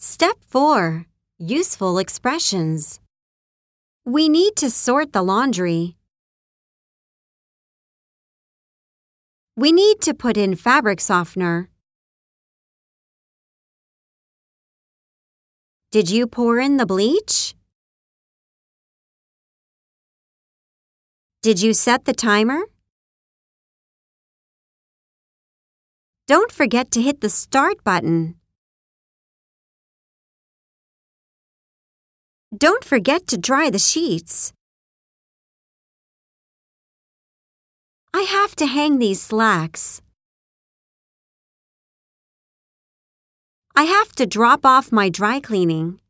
Step 4. Useful expressions. We need to sort the laundry. We need to put in fabric softener. Did you pour in the bleach? Did you set the timer? Don't forget to hit the start button. Don't forget to dry the sheets. I have to hang these slacks. I have to drop off my dry cleaning.